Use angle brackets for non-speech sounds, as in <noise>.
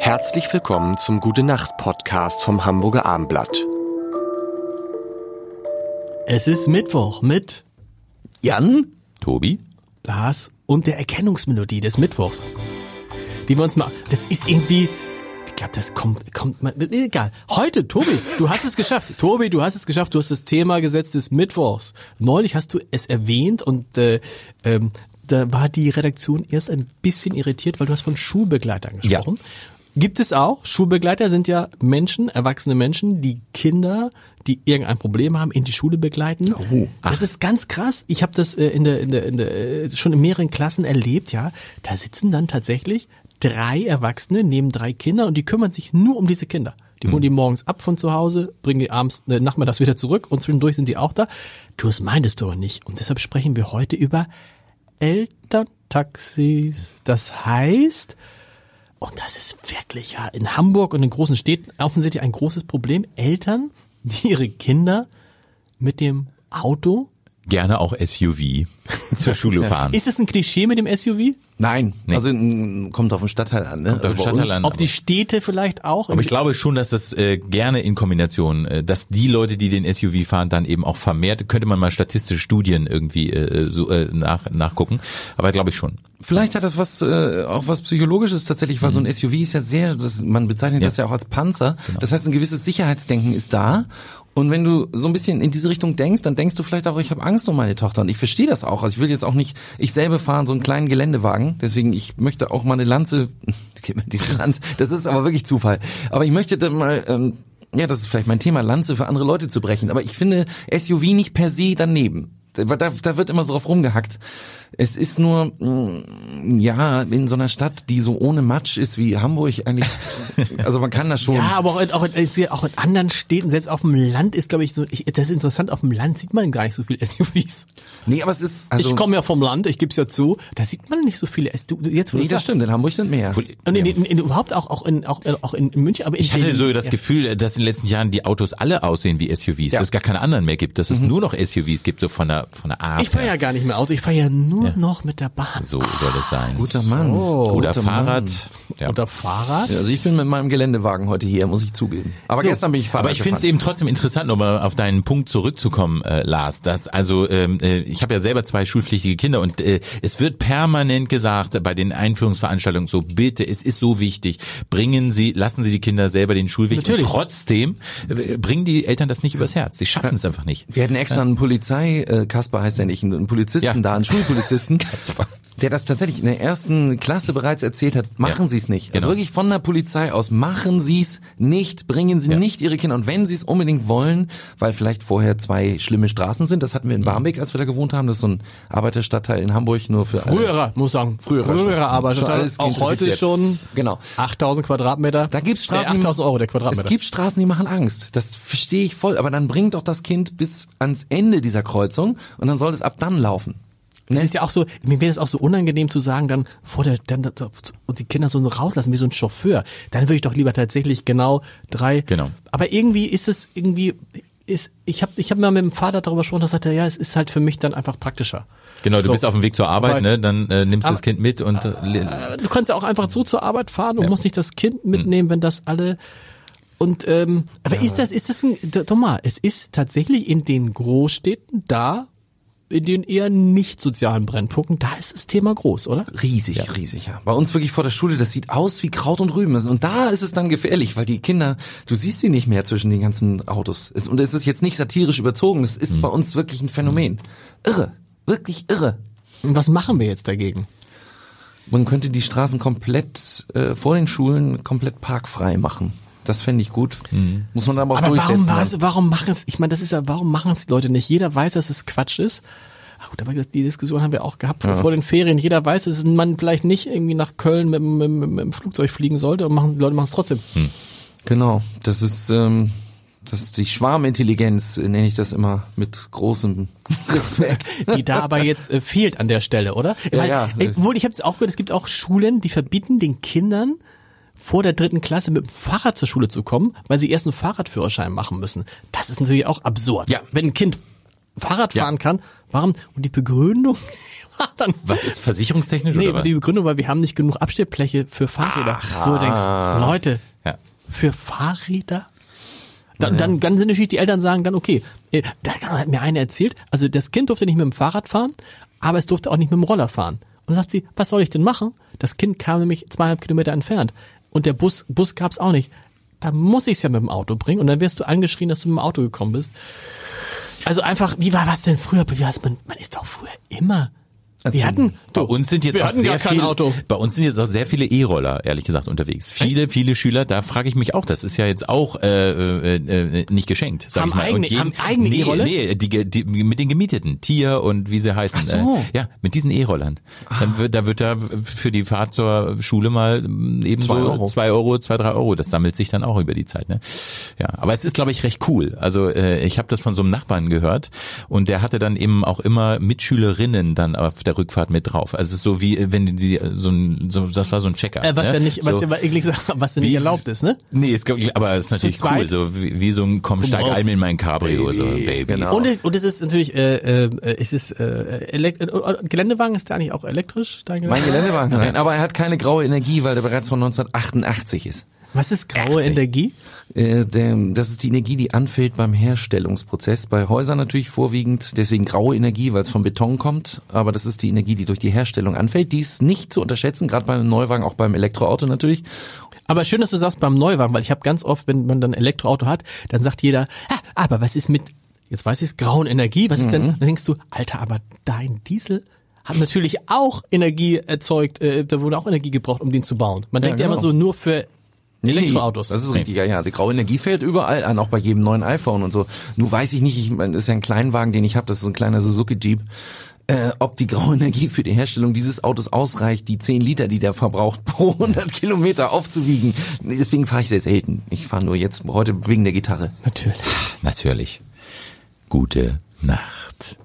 Herzlich willkommen zum Gute Nacht Podcast vom Hamburger Armblatt. Es ist Mittwoch mit Jan? Tobi? Lars und der Erkennungsmelodie des Mittwochs. Die wir uns mal, das ist irgendwie, ich glaube, das kommt, kommt, mal- egal. Heute, Tobi, du hast es geschafft. <laughs> Tobi, du hast es geschafft. Du hast das Thema gesetzt des Mittwochs. Neulich hast du es erwähnt und äh, ähm, da war die Redaktion erst ein bisschen irritiert, weil du hast von Schulbegleitern gesprochen. Gibt es auch. Schulbegleiter sind ja Menschen, erwachsene Menschen, die Kinder, die irgendein Problem haben, in die Schule begleiten. Oh. Das ist ganz krass. Ich habe das äh, in der, in der, in der äh, schon in mehreren Klassen erlebt, ja. Da sitzen dann tatsächlich drei Erwachsene neben drei Kindern und die kümmern sich nur um diese Kinder. Die holen die morgens ab von zu Hause, bringen die abends äh, nachmittags wieder zurück und zwischendurch sind die auch da. Du es meintest du aber nicht. Und deshalb sprechen wir heute über Elterntaxis. Das heißt, und das ist wirklich ja in Hamburg und in großen Städten offensichtlich ein großes Problem. Eltern, die ihre Kinder mit dem Auto. Gerne auch SUV zur Schule <laughs> fahren. Ist es ein Klischee mit dem SUV? Nein, Nee. also mm, kommt auf den Stadtteil an. Ne? Kommt auf also den bei Stadtteil an. Auf die Städte vielleicht auch? Aber ich glaube schon, dass das äh, gerne in Kombination, äh, dass die Leute, die den SUV fahren, dann eben auch vermehrt, könnte man mal statistische Studien irgendwie äh, so, äh, nach, nachgucken, aber glaube ich schon. Vielleicht hat das was äh, auch was psychologisches tatsächlich, weil so ein SUV ist ja sehr, das, man bezeichnet das ja auch als Panzer. Das heißt, ein gewisses Sicherheitsdenken ist da. Und wenn du so ein bisschen in diese Richtung denkst, dann denkst du vielleicht auch, ich habe Angst um meine Tochter. Und ich verstehe das auch. Also ich will jetzt auch nicht, ich selber fahren so einen kleinen Geländewagen. Deswegen, ich möchte auch mal eine Lanze, <laughs> diese Lanze, das ist aber wirklich Zufall. Aber ich möchte dann mal, ähm, ja, das ist vielleicht mein Thema, Lanze für andere Leute zu brechen. Aber ich finde SUV nicht per se daneben. Da, da, wird immer so drauf rumgehackt. Es ist nur, mm, ja, in so einer Stadt, die so ohne Matsch ist wie Hamburg eigentlich, <laughs> also man kann das schon. Ja, aber auch in, auch, in, ich auch in anderen Städten, selbst auf dem Land ist, glaube ich, so, ich, das ist interessant, auf dem Land sieht man gar nicht so viele SUVs. nee, aber es ist, also, ich komme ja vom Land, ich gebe es ja zu, da sieht man nicht so viele SUVs. Jetzt, nee, das sagst. stimmt, in Hamburg sind mehr. Und in, in, in, überhaupt auch, auch in, auch, auch in, München, aber in Ich hatte so das ja. Gefühl, dass in den letzten Jahren die Autos alle aussehen wie SUVs, Ja. dass es gar keine anderen mehr gibt, dass es nur noch SUVs gibt, so von der von der Art. Ich fahre ja gar nicht mehr Auto, ich fahre ja nur noch mit der Bahn. So soll es sein. Guter Mann. Oder Guter Fahrrad. Mann. Ja. Oder Fahrrad. Ja, Also ich bin mit meinem Geländewagen heute hier, muss ich zugeben. Aber So, gestern bin ich Fahrrad Aber ich finde es eben trotzdem interessant, nochmal auf deinen Punkt zurückzukommen, äh, Lars. Dass also ähm, äh, ich habe ja selber zwei schulpflichtige Kinder und äh, es wird permanent gesagt bei den Einführungsveranstaltungen so bitte, es ist so wichtig, bringen Sie, lassen Sie die Kinder selber den Schulweg. Natürlich. Und trotzdem äh, bringen die Eltern das nicht übers Herz. Sie schaffen es einfach nicht. Wir hatten extra einen Polizei, äh, Kasper heißt er nicht, einen Polizisten Ja. da, einen Schulpolizisten, <laughs> Kasper. Der das tatsächlich in der ersten Klasse bereits erzählt hat, machen Ja. Sie es nicht. Also Genau. wirklich von der Polizei aus, machen Sie es nicht, bringen Sie Ja. nicht Ihre Kinder. Und wenn Sie es unbedingt wollen, weil vielleicht vorher zwei schlimme Straßen sind, das hatten wir in Barmbek, als wir da gewohnt haben, das ist so ein Arbeiterstadtteil in Hamburg, nur für alle. Früherer, muss sagen, früherer, früherer Arbeiterstadtteil, alles auch heute schon Genau. 8000 Quadratmeter. Da gibt's Nee, Straßen, 8000 Euro der Es Quadratmeter. gibt Straßen, die machen Angst. Das verstehe ich voll. Aber dann bringt doch das Kind bis ans Ende dieser Kreuzung und dann soll es ab dann laufen. Es ist ja auch so, mir wäre es auch so unangenehm zu sagen, dann vor der, dann, und die Kinder so rauslassen wie so ein Chauffeur. Dann würde ich doch lieber tatsächlich genau drei. Genau. Aber irgendwie ist es irgendwie, ist, ich habe ich hab mal mit dem Vater darüber gesprochen, da sagte er, ja, es ist halt für mich dann einfach praktischer. Genau, du So. bist auf dem Weg zur Arbeit, Arbeit. ne? Dann äh, nimmst du das Kind mit und äh, Du kannst ja auch einfach so zur Arbeit fahren und musst nicht das Kind mitnehmen, wenn das alle und ähm, aber ist das ist das ein doch mal, es ist tatsächlich in den Großstädten da in den eher nicht sozialen Brennpunkten, da ist das Thema groß, oder? Riesig, riesig, ja. Bei uns wirklich vor der Schule, das sieht aus wie Kraut und Rüben. Und da ist es dann gefährlich, weil die Kinder, du siehst sie nicht mehr zwischen den ganzen Autos. Es- Und es ist jetzt nicht satirisch überzogen, das ist bei uns wirklich ein Phänomen. Irre, wirklich irre. Und was machen wir jetzt dagegen? Man könnte die Straßen komplett äh, vor den Schulen komplett parkfrei machen. Das fände ich gut. Muss man aber auch Aber durchsetzen. warum, was, warum machen es? Ich meine, das ist ja, warum machen es die Leute nicht? Jeder weiß, dass es Quatsch ist. Ach gut, aber die Diskussion haben wir auch gehabt vor, vor den Ferien. Jeder weiß, dass man vielleicht nicht irgendwie nach Köln mit, mit, mit, mit dem Flugzeug fliegen sollte und machen, die Leute machen es trotzdem. Genau, das ist, ähm, das ist die Schwarmintelligenz, nenne ich das immer mit großem <laughs> Respekt. die da aber jetzt äh, fehlt an der Stelle, oder? Ja, ja. Ey, obwohl, ich habe es auch gehört, es gibt auch Schulen, die verbieten den Kindern vor der dritten Klasse mit dem Fahrrad zur Schule zu kommen, weil sie erst einen Fahrradführerschein machen müssen. Das ist natürlich auch absurd. Ja. Wenn ein Kind Fahrrad fahren kann. Warum? Und die Begründung <laughs> war dann. Was ist versicherungstechnisch Nee, oder was? die Begründung war, wir haben nicht genug Abstellfläche für Fahrräder. Wo du denkst, Leute, Ja. für Fahrräder? Dann, dann, dann sind natürlich die Eltern sagen dann, okay, äh, da hat mir eine erzählt, also das Kind durfte nicht mit dem Fahrrad fahren, aber es durfte auch nicht mit dem Roller fahren. Und dann sagt sie, was soll ich denn machen? Das Kind kam nämlich zweieinhalb Kilometer entfernt und der Bus, Bus gab's auch nicht. Da muss ich's ja mit dem Auto bringen und dann wirst du angeschrien, dass du mit dem Auto gekommen bist. Also einfach, wie war was denn früher? Wie? Man, man ist doch früher immer. Wir hatten, Bei uns sind jetzt wir auch hatten sehr gar kein viel, Auto. Bei uns sind jetzt auch sehr viele E-Roller, ehrlich gesagt, unterwegs. Viele, viele Schüler, da frage ich mich auch, das ist ja jetzt auch äh, äh, äh, nicht geschenkt, sag Haben ich mal. eigene- haben eigene nee, E-Roller? Nee, die, die, mit den gemieteten, Tier und wie sie heißen. Ach so. Äh, ja, mit diesen E-Rollern. Dann wird, da wird da für die Fahrt zur Schule mal ähm, eben Zwei so Euro. zwei Euro, zwei, drei Euro. Das sammelt sich dann auch über die Zeit. Ne? Ja, aber es ist, glaube ich, recht cool. Also äh, ich habe das von so einem Nachbarn gehört und der hatte dann eben auch immer Mitschülerinnen dann auf der Rückfahrt mit drauf. Also es ist so wie äh, wenn die so ein, so, das war so ein Checker. äh, was ne? ja nicht, was so, ja eklig <laughs> was ja nicht Wie- erlaubt ist, ne? Nee, ich- aber es ist natürlich Zu zweit? cool, so wie, wie so ein komm steig auf. ein in mein Cabrio, so Baby. Genau. Und, und es ist natürlich, äh, äh, es ist äh, elekt äh, Geländewagen ist der eigentlich auch elektrisch? Dein Mein Geländewagen? Geländewagen, nein, aber er hat keine graue Energie, weil der bereits von 1988 ist. Was ist graue Energie? Äh, der, das ist die Energie, die anfällt beim Herstellungsprozess. Bei Häusern natürlich vorwiegend, deswegen graue Energie, weil es vom Beton kommt. Aber das ist die Energie, die durch die Herstellung anfällt. Die ist nicht zu unterschätzen, gerade beim Neuwagen, auch beim Elektroauto natürlich. Aber schön, dass du sagst beim Neuwagen, weil ich habe ganz oft, wenn man dann ein Elektroauto hat, dann sagt jeder, ah, aber was ist mit, jetzt weiß ich es, grauen Energie, was ist denn, dann denkst du, Alter, aber dein Diesel hat natürlich auch Energie erzeugt, äh, da wurde auch Energie gebraucht, um den zu bauen. Man denkt ja genau. immer so nur für Elektroautos. Das ist richtig, ja, ja. Die graue Energie fällt überall an, auch bei jedem neuen iPhone und so. Nur weiß ich nicht, ich meine, das ist ja ein Kleinwagen, den ich habe, das ist ein kleiner Suzuki Jeep. Äh, ob die graue Energie für die Herstellung dieses Autos ausreicht, die 10 Liter, die der verbraucht, <laughs> pro 100 Kilometer aufzuwiegen. Nee, Deswegen fahre ich sehr selten. Ich fahre nur jetzt heute wegen der Gitarre. Natürlich. Natürlich. Gute Nacht.